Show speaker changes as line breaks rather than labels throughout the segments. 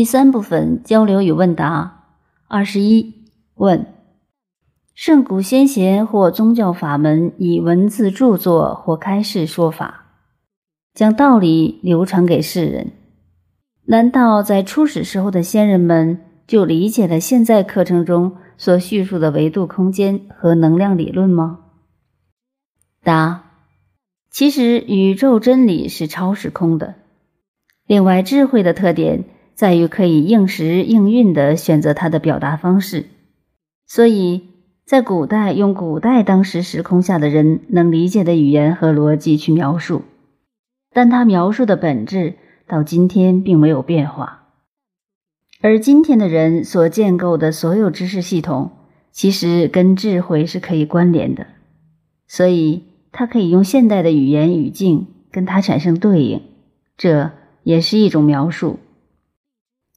第三部分交流与问答。二十一问：圣古先贤或宗教法门以文字著作或开示说法，将道理流传给世人，难道在初始时候的先人们就理解了现在课程中所叙述的维度空间和能量理论吗？答：其实宇宙真理是超时空的。另外，智慧的特点。在于可以应时应运地选择它的表达方式，所以在古代用古代当时时空下的人能理解的语言和逻辑去描述，但他描述的本质到今天并没有变化。而今天的人所建构的所有知识系统，其实跟智慧是可以关联的，所以他可以用现代的语言语境跟它产生对应，这也是一种描述。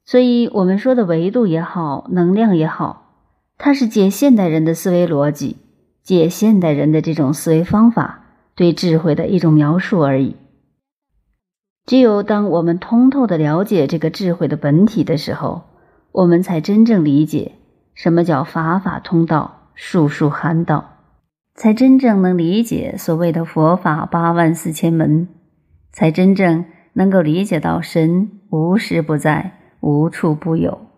所以，我们说的维度也好，能量也好，它是借现代人的思维逻辑，借现代人的这种思维方法，对智慧的一种描述而已。只有当我们通透的了解这个智慧的本体的时候，我们才真正理解什么叫法法通道，术术含道，才真正能理解所谓的佛法八万四千门，才真正能够理解到神无时不在。无处不有。